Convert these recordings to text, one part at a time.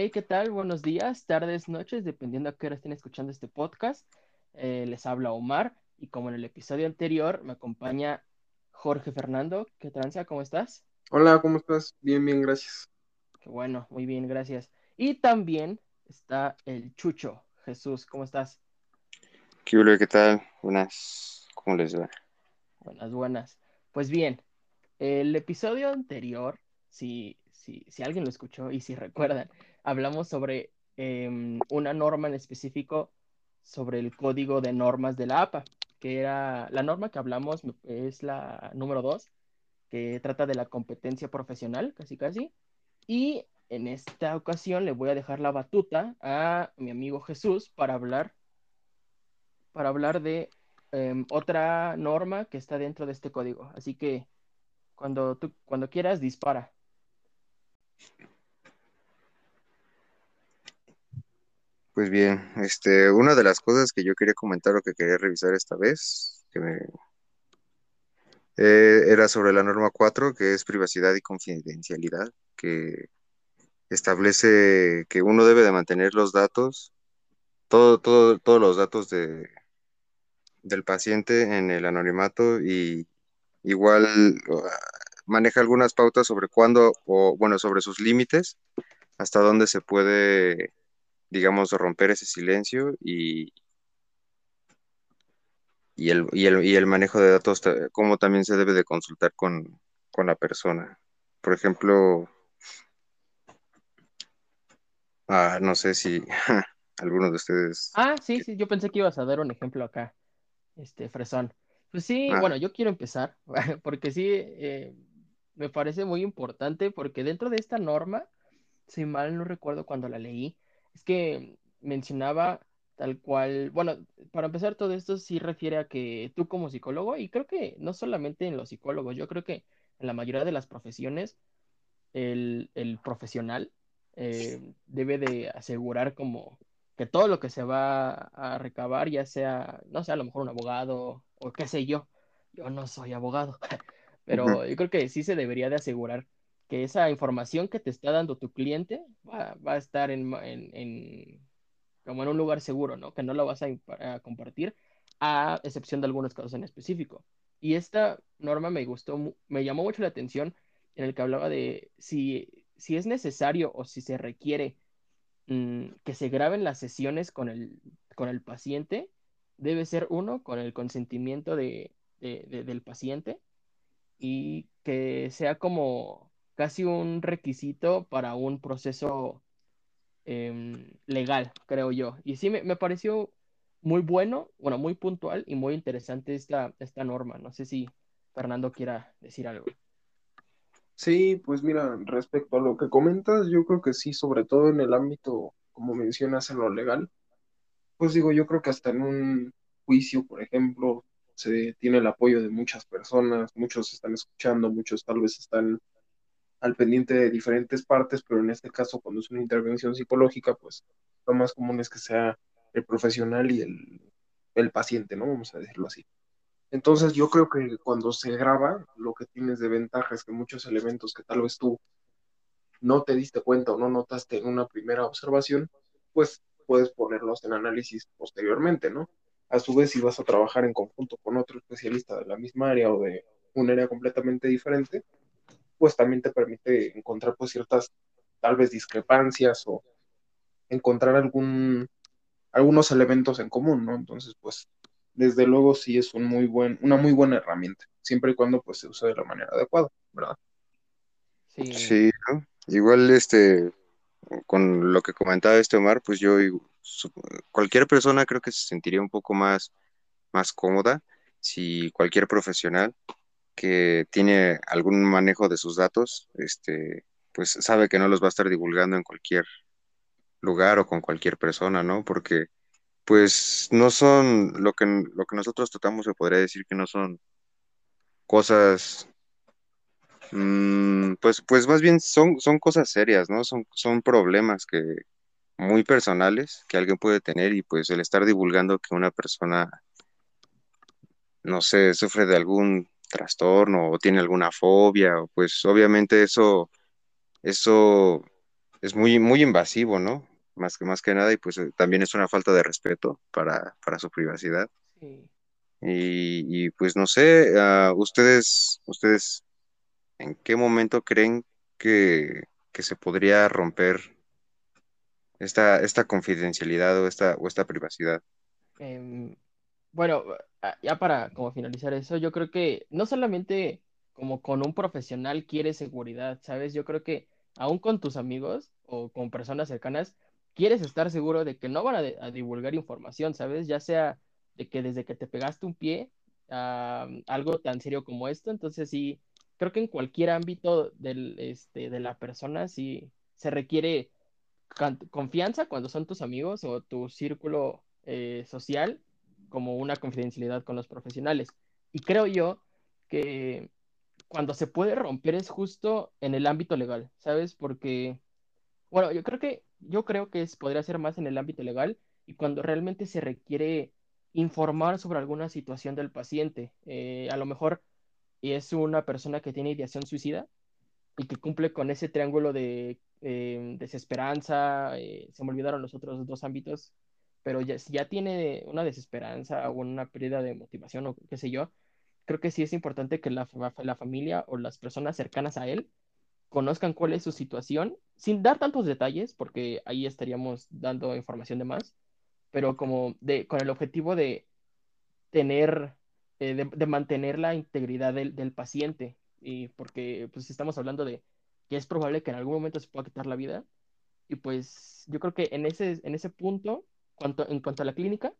Hey, ¿qué tal? Buenos días, tardes, noches, dependiendo a qué hora estén escuchando este podcast. Eh, les habla Omar y como en el episodio anterior me acompaña Jorge Fernando. ¿Qué tranza? ¿Cómo estás? Hola, ¿cómo estás? Bien, bien, gracias. Qué bueno, muy bien, gracias. Y también está el Chucho. Jesús, ¿cómo estás? ¿Qué? ¿Qué tal? Buenas. ¿Cómo les va? Buenas, buenas. Pues bien, el episodio anterior, si, si, si alguien lo escuchó y si recuerdan, hablamos sobre em, una norma en específico sobre el código de normas de la APA, que era la norma que hablamos es la número 2, que trata de la competencia profesional, casi casi. Y en esta ocasión le voy a dejar la batuta a mi amigo Jesús para hablar, para hablar de em, otra norma que está dentro de este código. Así que cuando tú, cuando quieras, dispara. Pues bien, este, una de las cosas que yo quería comentar o que quería revisar esta vez, que me, eh, era sobre la norma 4, que es privacidad y confidencialidad, que establece que uno debe de mantener los datos, todo, todo, todos los datos de, del paciente en el anonimato y igual maneja algunas pautas sobre cuándo, o bueno, sobre sus límites, hasta dónde se puede digamos, romper ese silencio y, y, el, y, el, y el manejo de datos, cómo también se debe de consultar con, con la persona. Por ejemplo, ah, no sé si alguno de ustedes... Ah, sí, sí, yo pensé que ibas a dar un ejemplo acá, este, Fresón. Pues sí, Ah. bueno, yo quiero empezar, porque sí, eh, me parece muy importante, porque dentro de esta norma, si mal no recuerdo cuando la leí, es que mencionaba tal cual, bueno, para empezar todo esto sí refiere a que tú como psicólogo, y creo que no solamente en los psicólogos, yo creo que en la mayoría de las profesiones, el, el profesional eh, debe de asegurar como que todo lo que se va a recabar, ya sea, no sé, a lo mejor un abogado o qué sé yo, yo no soy abogado, pero yo creo que sí se debería de asegurar que esa información que te está dando tu cliente va, va a estar en, en, en, como en un lugar seguro, ¿no? Que no lo vas a, a, compartir, a excepción de algunos casos en específico. Y esta norma me gustó, me llamó mucho la atención en el que hablaba de si, si es necesario o si se requiere mmm, que se graben las sesiones con el, con el paciente, debe ser uno con el consentimiento de, de, de, del paciente y que sea como casi un requisito para un proceso eh, legal, creo yo. Y sí, me, me, pareció muy bueno, bueno, muy puntual y muy interesante esta, esta norma. No sé si Fernando quiera decir algo. Sí, pues mira, respecto a lo que comentas, yo creo que sí, sobre todo en el ámbito, como mencionas, en lo legal, pues digo, yo creo que hasta en un juicio, por ejemplo, se tiene el apoyo de muchas personas, muchos están escuchando, muchos tal vez están al pendiente de diferentes partes, pero en este caso, cuando es una intervención psicológica, pues lo más común es que sea el profesional y el, el paciente, ¿no? Vamos a decirlo así. Entonces yo creo que cuando se graba, lo que tienes de ventaja es que muchos elementos que tal vez tú no te diste cuenta o no notaste en una primera observación, pues puedes ponerlos en análisis posteriormente, ¿no? A su vez, si vas a trabajar en conjunto con otro especialista de la misma área o de un área completamente diferente, pues también te permite encontrar pues ciertas tal vez discrepancias o encontrar algún algunos elementos en común, ¿no? Entonces, pues desde luego sí es un muy buen, una muy buena herramienta, siempre y cuando pues se use de la manera adecuada, ¿verdad? Sí, sí ¿no? igual este, con lo que comentaba este Omar, pues yo, cualquier persona creo que se sentiría un poco más, más cómoda si cualquier profesional que tiene algún manejo de sus datos, este, pues sabe que no los va a estar divulgando en cualquier lugar o con cualquier persona, ¿no? Porque pues no son lo que, lo que nosotros tratamos se podría decir que no son cosas, mmm, pues, pues más bien son, son cosas serias, ¿no? Son, son problemas que muy personales que alguien puede tener y pues el estar divulgando que una persona, no sé, sufre de algún trastorno o tiene alguna fobia, o pues obviamente eso, eso es muy, muy invasivo, ¿no? Más que, más que nada, y pues eh, también es una falta de respeto para, para su privacidad. Sí. Y, y, pues no sé, uh, ustedes, ustedes, ¿en qué momento creen que, que se podría romper esta, esta confidencialidad o esta, o esta privacidad? Em, bueno, ya para como finalizar eso, yo creo que no solamente como con un profesional quieres seguridad, ¿sabes? Yo creo que aún con tus amigos o con personas cercanas, quieres estar seguro de que no van a, divulgar información, ¿sabes? Ya sea de que desde que te pegaste un pie a algo tan serio como esto, entonces sí, creo que en cualquier ámbito del, este, de la persona sí se requiere confianza cuando son tus amigos o tu círculo eh, social como una confidencialidad con los profesionales. Y creo yo que cuando se puede romper es justo en el ámbito legal, ¿sabes? Porque, bueno, yo creo que, yo creo que podría ser más en el ámbito legal y cuando realmente se requiere informar sobre alguna situación del paciente. Eh, a lo mejor es una persona que tiene ideación suicida y que cumple con ese triángulo de eh, desesperanza, eh, se me olvidaron los otros dos ámbitos, pero ya, si ya tiene una desesperanza o una pérdida de motivación o qué sé yo, creo que sí es importante que la, la familia o las personas cercanas a él conozcan cuál es su situación, sin dar tantos detalles, porque ahí estaríamos dando información de más, pero como de, con el objetivo de tener, eh, de, mantener la integridad del, del, paciente, y porque pues estamos hablando de que es probable que en algún momento se pueda quitar la vida, y pues yo creo que en ese, en ese punto, cuanto, en cuanto a la clínica,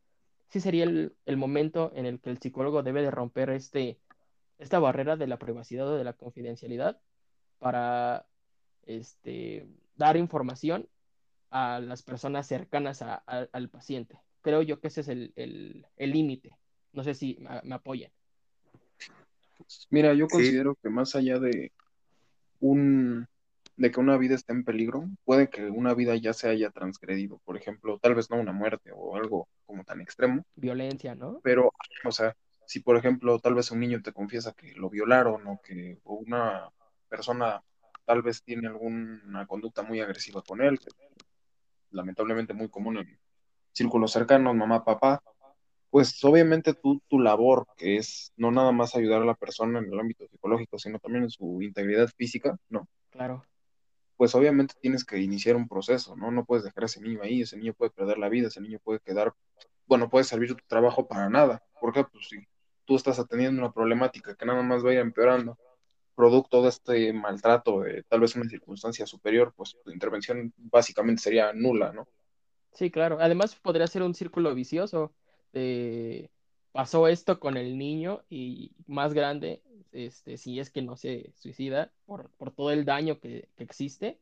sí sería el, el, momento en el que el psicólogo debe de romper este, esta barrera de la privacidad o de la confidencialidad para este, dar información a las personas cercanas a, a, al paciente. Creo yo que ese es el límite. No sé si me, me apoyan. Mira, yo considero sí. que más allá de un de que una vida esté en peligro, puede que una vida ya se haya transgredido, por ejemplo, tal vez no una muerte o algo como tan extremo. Violencia, ¿no? Pero, o sea, si por ejemplo tal vez un niño te confiesa que lo violaron o que una persona tal vez tiene alguna conducta muy agresiva con él, que lamentablemente muy común en círculos cercanos, mamá, papá, pues obviamente tú, tu labor, que es no nada más ayudar a la persona en el ámbito psicológico, sino también en su integridad física, ¿no? Claro pues obviamente tienes que iniciar un proceso, ¿no? No puedes dejar a ese niño ahí, ese niño puede perder la vida, ese niño puede quedar, bueno, puede servir tu trabajo para nada. porque Pues si tú estás atendiendo una problemática que nada más va a ir empeorando, producto de este maltrato, de tal vez una circunstancia superior, pues tu intervención básicamente sería nula, ¿no? Sí, claro. Además podría ser un círculo vicioso. De... Pasó esto con el niño y más grande, este, si es que no se suicida por, por todo el daño que, que, existe,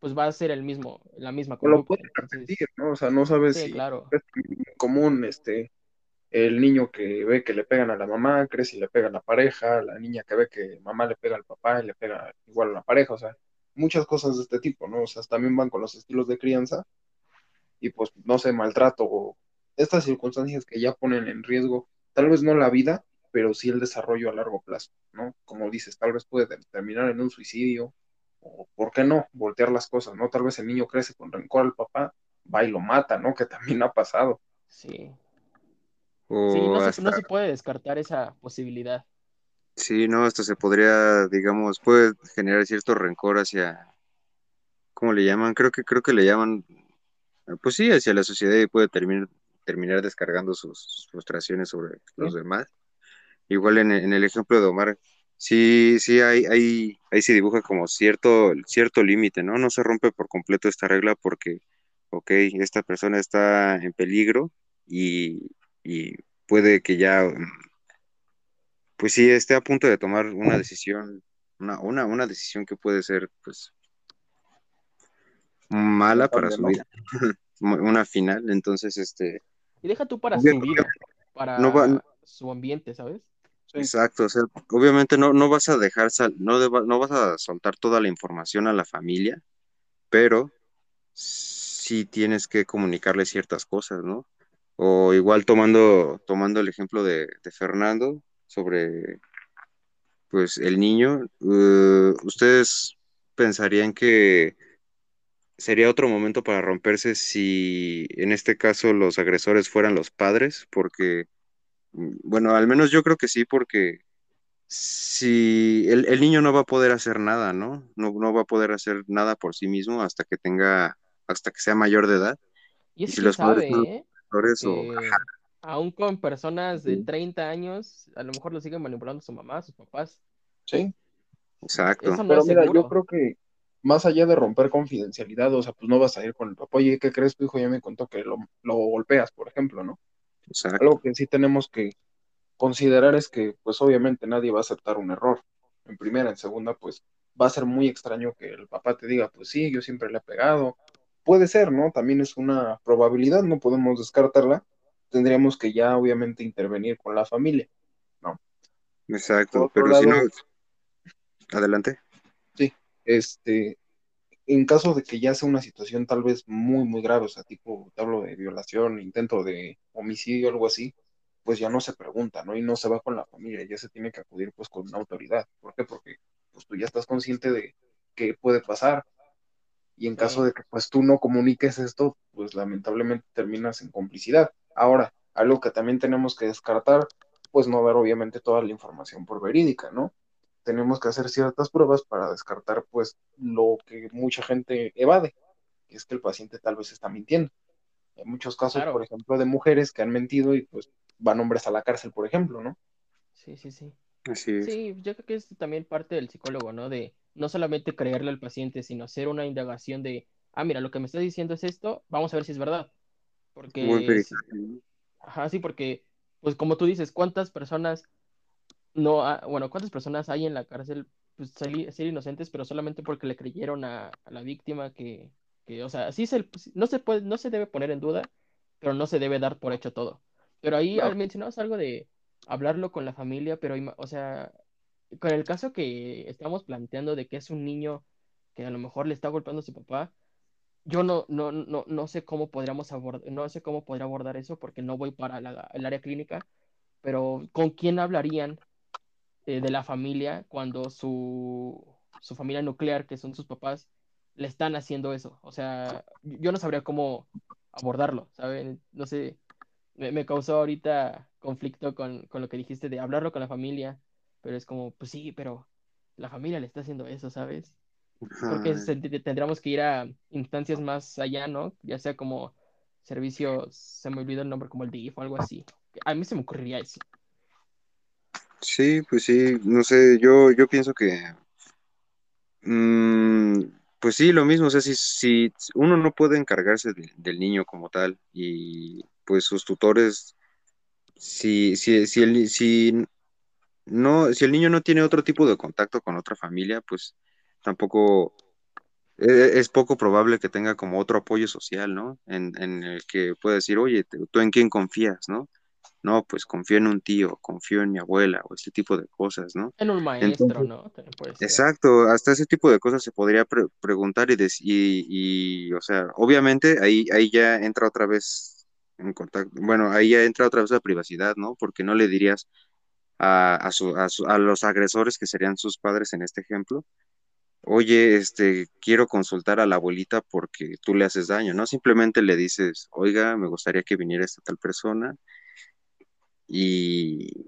pues va a ser el mismo, la misma conducta. Lo puede repetir, ¿no? O sea, no sabes sí, si claro. es común este el niño que ve que le pegan a la mamá, crece y le pega a la pareja, la niña que ve que mamá le pega al papá y le pega igual a la pareja, o sea, muchas cosas de este tipo, ¿no? O sea, también van con los estilos de crianza y pues no sé, maltrato o estas circunstancias que ya ponen en riesgo, tal vez no la vida, pero sí el desarrollo a largo plazo, ¿no? Como dices, tal vez puede terminar en un suicidio, o por qué no, voltear las cosas, ¿no? Tal vez el niño crece con rencor al papá, va y lo mata, ¿no? Que también ha pasado. Sí. O sí, no, hasta... se, no se puede descartar esa posibilidad. Sí, no, hasta se podría, digamos, puede generar cierto rencor hacia, ¿cómo le llaman? Creo que, creo que le llaman, pues sí, hacia la sociedad y puede terminar, terminar descargando sus frustraciones sobre los ¿Sí? demás igual en, en, el ejemplo de Omar, sí, sí hay, hay, ahí se dibuja como cierto, cierto límite, ¿no? No se rompe por completo esta regla porque, ok, esta persona está en peligro y, y puede que ya, pues sí, esté a punto de tomar una decisión, una, una, una decisión que puede ser, pues, mala para su vida, una final, entonces, este... Y deja tú para su vida, para no va, su ambiente, ¿sabes? Sí. Exacto, o sea, obviamente no, no vas a dejar, sal, no, deba, no vas a soltar toda la información a la familia, pero sí tienes que comunicarle ciertas cosas, ¿no? O igual tomando, tomando el ejemplo de, de Fernando sobre, pues, el niño, uh, ¿ustedes pensarían que sería otro momento para romperse si en este caso los agresores fueran los padres, porque, mm, bueno, al menos yo creo que sí, porque si el, niño no va a poder hacer nada, ¿no? ¿no? No va a poder hacer nada por sí mismo hasta que tenga, hasta que sea mayor de edad. Y, si los padres ¿eh? aún con personas de 30 años, a lo mejor lo siguen manipulando su mamá, sus papás. Sí. Exacto. Pero mira, yo creo que más allá de romper confidencialidad, o sea, pues no vas a ir con el papá, oye, ¿qué crees? Tu hijo ya me contó que lo, lo golpeas, por ejemplo, ¿no? Exacto. Algo que sí tenemos que considerar es que, pues obviamente nadie va a aceptar un error. En primera, en segunda, pues va a ser muy extraño que el papá te diga, pues sí, yo siempre le he pegado. Puede ser, ¿no? También es una probabilidad, no podemos descartarla. Tendríamos que ya obviamente intervenir con la familia, ¿no? Exacto, pero si no... Adelante. Este, en caso de que ya sea una situación tal vez muy, muy grave, o sea, tipo, te hablo de violación, intento de homicidio, algo así, pues ya no se pregunta, ¿no? Y no se va con la familia, ya se tiene que acudir pues con una autoridad. ¿Por qué? Porque pues tú ya estás consciente de qué puede pasar y en caso de que pues tú no comuniques esto, pues lamentablemente terminas en complicidad. Ahora, algo que también tenemos que descartar, pues no dar obviamente toda la información por verídica, ¿no? Tenemos que hacer ciertas pruebas para descartar pues lo que mucha gente evade, que es que el paciente tal vez está mintiendo. En muchos casos, por ejemplo, de mujeres que han mentido y pues van hombres a la cárcel, por ejemplo, ¿no? Sí, sí, sí. Así es. Sí, yo creo que es también parte del psicólogo, ¿no? De no solamente creerle al paciente, sino hacer una indagación de, ah, mira, lo que me estás diciendo es esto, vamos a ver si es verdad. Porque... Ajá, sí, porque, pues como tú dices, ¿cuántas personas no, bueno, cuántas personas hay en la cárcel, pues ser inocentes, pero solamente porque le creyeron a, la víctima que, que, o sea, sí se, no se puede, no se debe poner en duda, pero no se debe dar por hecho todo. Pero ahí al mencionabas algo de hablarlo con la familia, pero, o sea, con el caso que estamos planteando de que es un niño que a lo mejor le está golpeando a su papá, yo no, no, no, no sé cómo podríamos abordar, no sé cómo podría abordar eso porque no voy para el área clínica, pero ¿con quién hablarían eh, de la familia cuando su, su familia nuclear, que son sus papás, le están haciendo eso? O sea, yo no sabría cómo abordarlo, ¿saben? No sé, me, causó ahorita conflicto con, lo que dijiste de hablarlo con la familia, pero es como, pues sí, pero la familia le está haciendo eso, ¿sabes? Porque tendríamos que ir a instancias más allá, ¿no? Ya sea como servicios, se me olvidó el nombre, como el DIF o algo así. A mí se me ocurriría eso. Sí, pues sí, no sé, yo, yo pienso que, mm, pues sí, lo mismo, o sea, si, si uno no puede encargarse del niño como tal y pues sus tutores, si, si, si, el, si, no, si el niño no tiene otro tipo de contacto con otra familia, pues tampoco e, es, poco probable que tenga como otro apoyo social, ¿no? En, en el que pueda decir, oye, ¿tú en quién confías, no? No, pues confío en un tío, confío en mi abuela o este tipo de cosas, ¿no? En un maestro, ¿no? Exacto, hasta ese tipo de cosas se podría preguntar y, y, y, o sea, obviamente ahí, ahí ya entra otra vez en contacto. Bueno, ahí ya entra otra vez la privacidad, ¿no? Porque no le dirías a, a, los agresores, que serían sus padres en este ejemplo, oye, este, quiero consultar a la abuelita porque tú le haces daño, ¿no? Simplemente le dices, oiga, me gustaría que viniera esta tal persona y,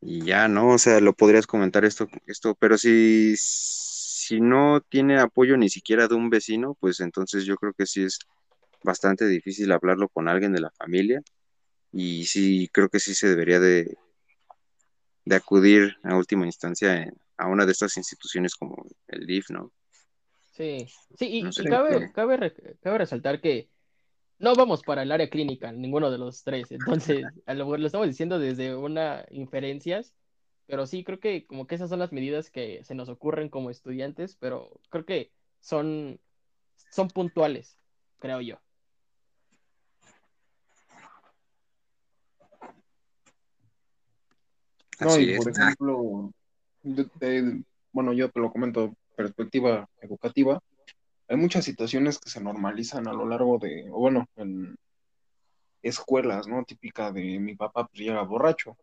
y ya, ¿no? O sea, lo podrías comentar esto, esto, pero si, si no tiene apoyo ni siquiera de un vecino, pues entonces yo creo que sí es bastante difícil hablarlo con alguien de la familia y sí, creo que sí se debería de, de acudir a última instancia a una de estas instituciones como el DIF, ¿no? Sí, sí, y, cabe, cabe, cabe, resaltar que no vamos para el área clínica, ninguno de los tres, entonces a lo mejor lo estamos diciendo desde una inferencias, pero sí creo que como que esas son las medidas que se nos ocurren como estudiantes, pero creo que son, son puntuales, creo yo. No, y por ejemplo, bueno, yo te lo comento, perspectiva educativa, hay muchas situaciones que se normalizan a lo largo de, o bueno, en escuelas, ¿no? Típica de mi papá pues, llega borracho.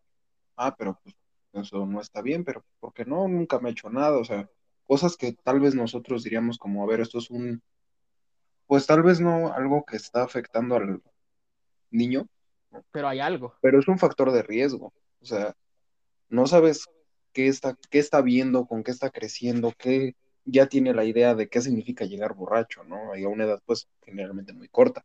Ah, pero pues eso no está bien, pero ¿por qué no? Nunca me ha hecho nada, o sea, cosas que tal vez nosotros diríamos como, a ver, esto es un pues tal vez no algo que está afectando al niño. Pero hay algo. Pero es un factor de riesgo. O sea, no sabes qué está, qué está viendo, con qué está creciendo, qué ya tiene la idea de qué significa llegar borracho, ¿no? Y a una edad, pues, generalmente muy corta.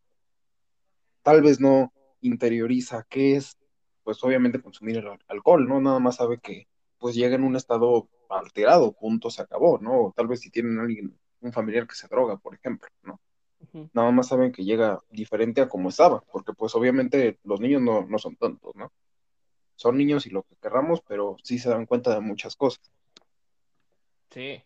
Tal vez no interioriza qué es, pues, obviamente consumir el alcohol, ¿no? Nada más sabe que, pues, llega en un estado alterado, punto, se acabó, ¿no? O tal vez si tienen alguien, un familiar que se droga, por ejemplo, ¿no? Nada más saben que llega diferente a como estaba, porque pues obviamente los niños no, no son tontos, ¿no? Son niños y lo que querramos, pero sí se dan cuenta de muchas cosas. Sí.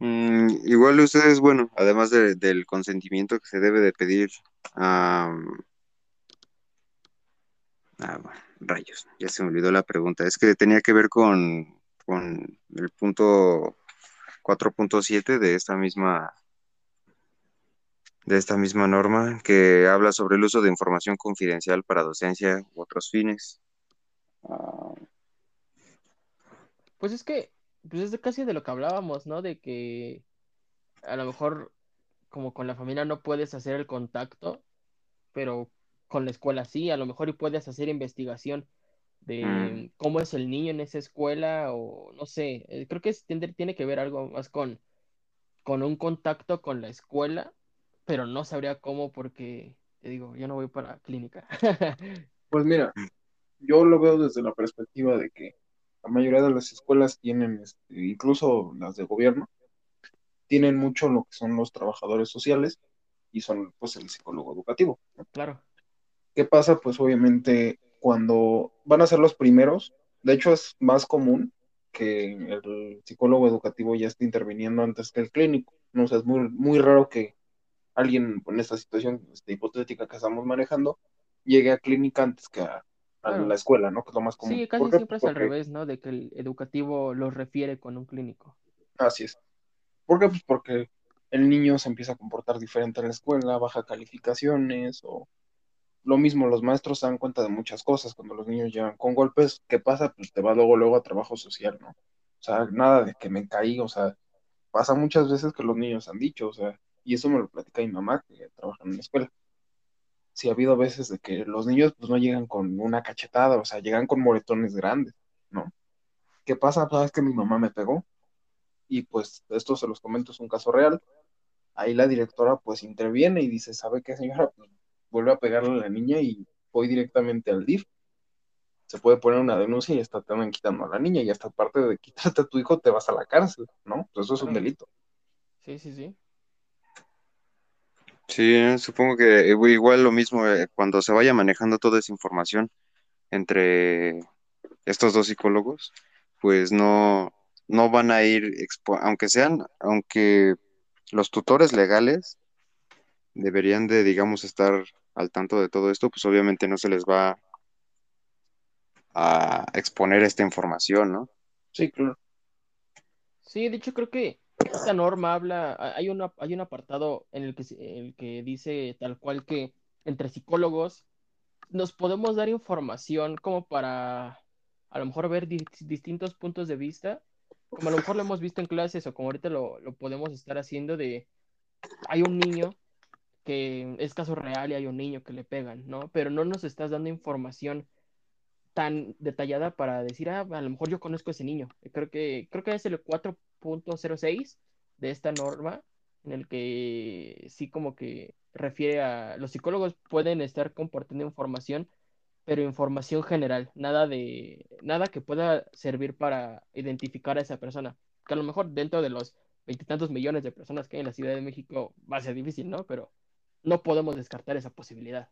Mm, igual ustedes, bueno, además del consentimiento que se debe de pedir a... Ah, rayos, ya se me olvidó la pregunta. Es que tenía que ver con, con el punto 4.7 de esta misma de esta misma norma que habla sobre el uso de información confidencial para docencia u otros fines. Pues es que pues es casi de lo que hablábamos, ¿no? De que a lo mejor como con la familia no puedes hacer el contacto, pero con la escuela sí, a lo mejor y puedes hacer investigación de mm. cómo es el niño en esa escuela o no sé, eh, creo que tiene, tiene que ver algo más con, con un contacto con la escuela, pero no sabría cómo porque, te digo, yo no voy para clínica. pues mira, yo lo veo desde la perspectiva de que la mayoría de las escuelas tienen, este, incluso las de gobierno, tienen mucho lo que son los trabajadores sociales y son pues el psicólogo educativo. Claro. ¿Qué pasa? Pues obviamente cuando van a ser los primeros, de hecho es más común que el psicólogo educativo ya esté interviniendo antes que el clínico. No sé, es muy, muy raro que alguien en esta situación este, hipotética que estamos manejando llegue a clínica antes que a, la escuela, ¿no? Que es lo más común. Sí, casi siempre es al revés, ¿no? De que el educativo lo refiere con un clínico. Así es. ¿Por qué? Pues porque el niño se empieza a comportar diferente en la escuela, baja calificaciones o lo mismo, los maestros se dan cuenta de muchas cosas cuando los niños llegan con golpes. ¿Qué pasa? Pues te va luego, luego a trabajo social, ¿no? O sea, nada de que me caí, o sea, pasa muchas veces que los niños han dicho, o sea, y eso me lo platica mi mamá que trabaja en la escuela sí ha habido veces de que los niños pues no llegan con una cachetada, o sea, llegan con moretones grandes, ¿no? ¿Qué pasa? Pues es que mi mamá me pegó y pues esto se los comento, es un caso real. Ahí la directora pues interviene y dice, ¿sabe qué señora? Pues vuelve a pegarle a la niña y voy directamente al DIF. Se puede poner una denuncia y hasta te van quitando a la niña y hasta aparte de quitarte a tu hijo te vas a la cárcel, ¿no? Pues eso es un delito. Sí, sí, sí. Sí, supongo que eh, igual lo mismo eh, cuando se vaya manejando toda esa información entre estos dos psicólogos, pues no, no van a ir, aunque sean, aunque los tutores legales deberían de, digamos, estar al tanto de todo esto, pues obviamente no se les va a exponer esta información, ¿no? Sí, claro. Sí, de hecho creo que esta norma habla, hay, una, hay un apartado en el que, el que dice tal cual que entre psicólogos nos podemos dar información como para a lo mejor ver distintos puntos de vista, como a lo mejor lo hemos visto en clases o como ahorita lo, lo podemos estar haciendo de, hay un niño que es caso real y hay un niño que le pegan, ¿no? Pero no nos estás dando información tan detallada para decir, ah, a lo mejor yo conozco a ese niño. Creo que, creo que es el 4.06 de esta norma, en el que sí como que refiere a los psicólogos pueden estar compartiendo información, pero información general, nada de nada que pueda servir para identificar a esa persona. Que a lo mejor dentro de los veintitantos millones de personas que hay en la Ciudad de México va a ser difícil, ¿no? Pero no podemos descartar esa posibilidad.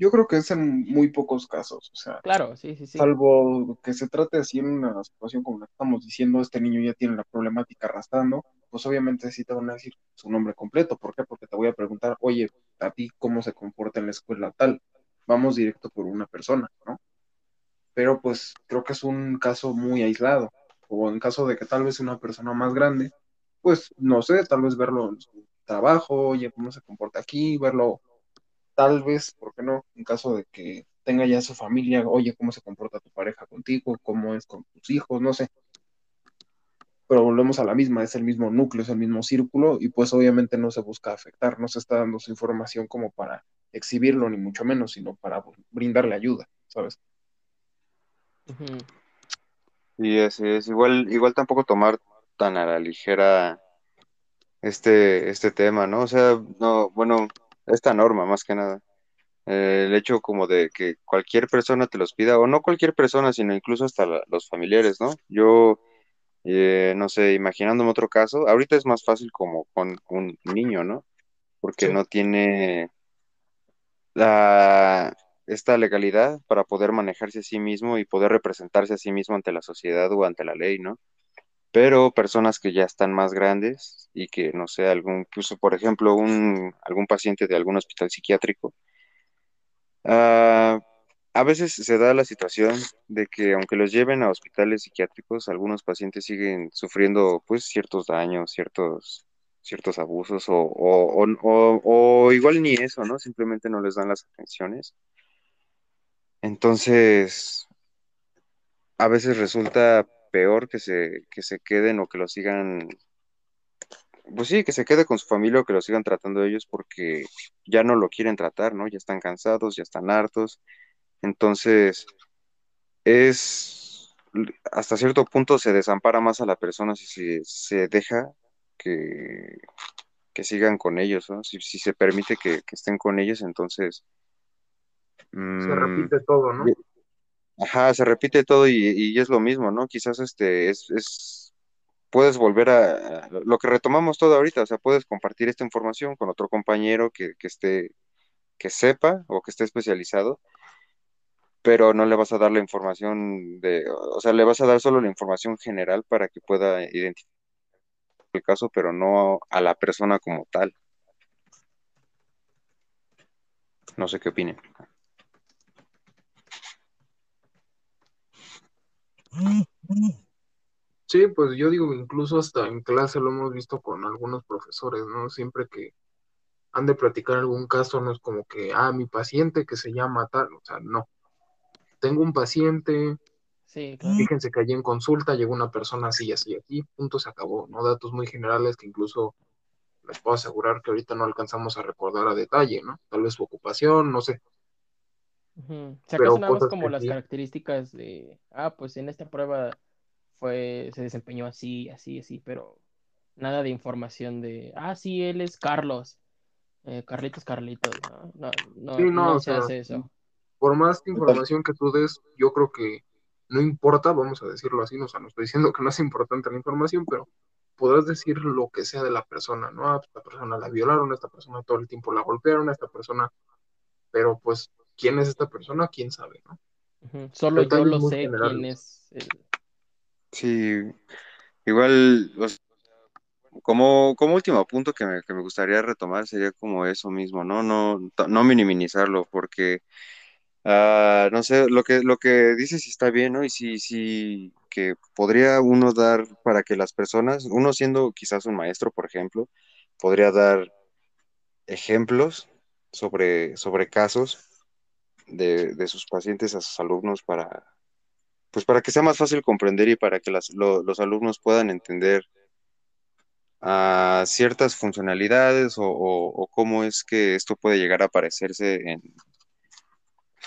Yo creo que es en muy pocos casos, o sea. Claro, sí, sí, sí. Salvo que se trate así en una situación como la que estamos diciendo, este niño ya tiene la problemática arrastrando, pues obviamente sí te van a decir su nombre completo. ¿Por qué? Porque te voy a preguntar, oye, a ti cómo se comporta en la escuela tal. Vamos directo por una persona, ¿no? Pero pues creo que es un caso muy aislado. O en caso de que tal vez una persona más grande, pues no sé, tal vez verlo en su trabajo, oye, cómo se comporta aquí, verlo tal vez, ¿por qué no? En caso de que tenga ya su familia, oye, cómo se comporta tu pareja contigo, cómo es con tus hijos, no sé. pero volvemos a la misma, es el mismo núcleo, es el mismo círculo y pues obviamente no se busca afectar, no se está dando su información como para exhibirlo ni mucho menos, sino para brindarle ayuda, ¿sabes? Y así es, igual, igual tampoco tomar tan a la ligera este, este tema, ¿no? O sea, no, bueno, esta norma más que nada. Eh, el hecho como de que cualquier persona te los pida, o no cualquier persona, sino incluso hasta los familiares, ¿no? Yo eh, no sé, imaginándome otro caso, ahorita es más fácil como con un niño, ¿no? Porque no tiene la, esta legalidad para poder manejarse a sí mismo y poder representarse a sí mismo ante la sociedad o ante la ley, ¿no? Pero personas que ya están más grandes y que, no sé, algún, incluso por ejemplo, un, algún paciente de algún hospital psiquiátrico, ah, a veces se da la situación de que aunque los lleven a hospitales psiquiátricos, algunos pacientes siguen sufriendo pues ciertos daños, ciertos, ciertos abusos o, o, igual ni eso, ¿no? Simplemente no les dan las atenciones. Entonces, a veces resulta peor que se, que se queden o que lo sigan, pues sí, que se quede con su familia o que lo sigan tratando ellos porque ya no lo quieren tratar, ¿no? Ya están cansados, ya están hartos entonces, es hasta cierto punto se desampara más a la persona si se, deja que, que, sigan con ellos, ¿no? Si, se permite que, estén con ellos, entonces... se mm, repite todo, ¿no? Ajá, se repite todo y, es lo mismo, ¿no? Quizás este es, es puedes volver a, lo que retomamos todo ahorita, o sea, puedes compartir esta información con otro compañero que, que esté, que sepa o que esté especializado pero no le vas a dar la información de, o sea, le vas a dar solo la información general para que pueda identificar el caso, pero no a la persona como tal. No sé qué opinen. Sí, pues yo digo, incluso hasta en clase lo hemos visto con algunos profesores, ¿no? Siempre que han de platicar algún caso, no es como que, ah, mi paciente que se llama tal, o sea, no tengo un paciente, fíjense que allí en consulta llegó una persona así, así, aquí, punto, se acabó, ¿no? Datos muy generales que incluso les puedo asegurar que ahorita no alcanzamos a recordar a detalle, ¿no? Tal vez su ocupación, no sé. Se acaso nada más como las características de, ah, pues en esta prueba fue, se desempeñó así, así, así, pero nada de información de, ah, sí, él es Carlos, eh, Carlitos, Carlitos, ¿no? No, no, no, se hace eso por más información que tú des, yo creo que no importa, vamos a decirlo así, no, o sea, no estoy diciendo que no es importante la información, pero podrás decir lo que sea de la persona, ¿no? Ah, esta persona la violaron, esta persona todo el tiempo la golpearon, esta persona, pero pues, ¿quién es esta persona? ¿Quién sabe, no? Solo yo lo sé quién es. Sí, igual, como, como último punto que me, que me gustaría retomar sería como eso mismo, ¿no? No, no minimizarlo, porque Ah, no sé, lo que, lo que dices si está bien, ¿no? Y sí, sí, que podría uno dar para que las personas, uno siendo quizás un maestro, por ejemplo, podría dar ejemplos sobre, sobre casos de, de sus pacientes a sus alumnos para, pues para que sea más fácil comprender y para que los alumnos puedan entender a ciertas funcionalidades o, o, cómo es que esto puede llegar a parecerse en,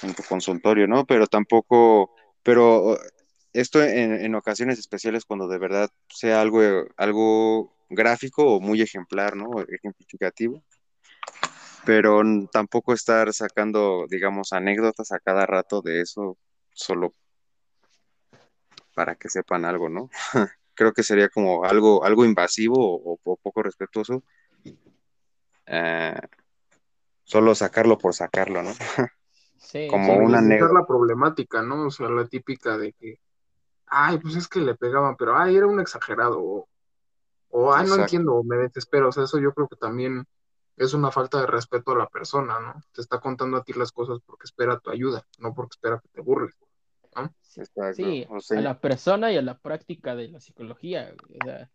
en tu consultorio, ¿no? Pero tampoco, pero esto en, ocasiones especiales cuando de verdad sea algo, algo gráfico o muy ejemplar, ¿no? Ejemplificativo. Pero tampoco estar sacando, digamos, anécdotas a cada rato de eso solo para que sepan algo, ¿no? Creo que sería como algo, algo invasivo o, poco respetuoso. Eh, solo sacarlo por sacarlo, ¿no? como una la problemática, ¿no? O sea, la típica de que, ay, pues es que le pegaban, pero ay, era un exagerado, o, o ay, no entiendo, o me desespero, o sea, eso yo creo que también es una falta de respeto a la persona, ¿no? Te está contando a ti las cosas porque espera tu ayuda, no porque espera que te burles, ¿no? Sí, a la persona y a la práctica de la psicología, o sea,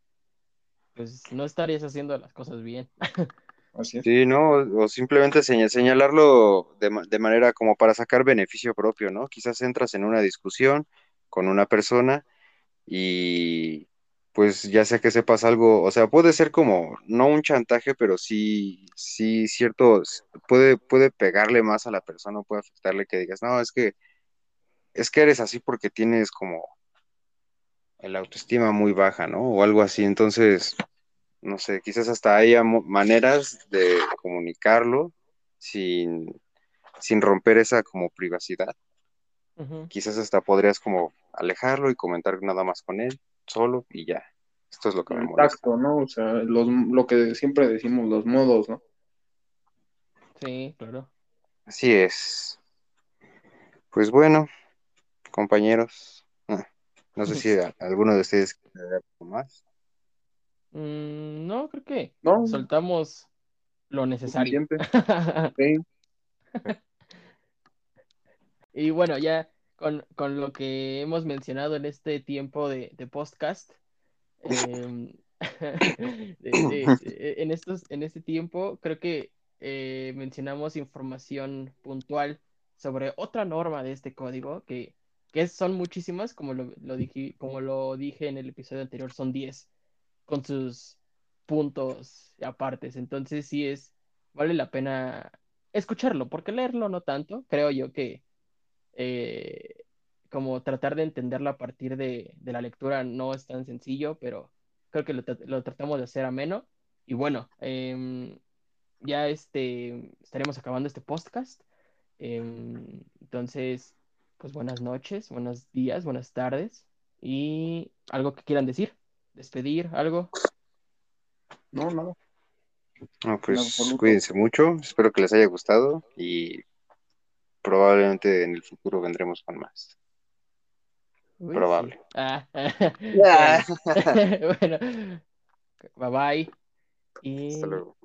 pues no estarías haciendo las cosas bien. Sí, ¿no? O simplemente señalarlo de, manera como para sacar beneficio propio, ¿no? Quizás entras en una discusión con una persona y pues ya sea que sepas algo, o sea, puede ser como, no un chantaje, pero sí, sí, cierto, puede, puede pegarle más a la persona, puede afectarle que digas, no, es que, es que eres así porque tienes como el autoestima muy baja, ¿no? O algo así, entonces, no sé, quizás hasta haya maneras de comunicarlo sin, sin romper esa como privacidad. Quizás hasta podrías como alejarlo y comentar nada más con él solo y ya. Esto es lo que me molesta. ¿no? O sea, lo que siempre decimos, los modos, ¿no? Sí, claro. Así es. Pues bueno, compañeros, ah, no sé si alguno de ustedes quiere algo más. Mm, no, creo que soltamos lo necesario. y bueno, ya con, lo que hemos mencionado en este tiempo de, de podcast, em, en, estos, en este tiempo creo que eh, mencionamos información puntual sobre otra norma de este código, que, son muchísimas, como lo, dije, como lo dije en el episodio anterior, son 10, con sus puntos apartes. Entonces sí es, vale la pena escucharlo, porque leerlo no tanto, creo yo que eh, como tratar de entenderlo a partir de, la lectura no es tan sencillo, pero creo que lo, tratamos de hacer ameno. Y bueno, em, ya este, estaremos acabando este podcast. Em, entonces, pues buenas noches, buenos días, buenas tardes. Y algo que quieran decir, despedir, algo. No, nada. No, pues cuídense mucho, espero que les haya gustado y probablemente en el futuro vendremos con más. Probable. Ah. bueno, bye bye. Y... Hasta luego.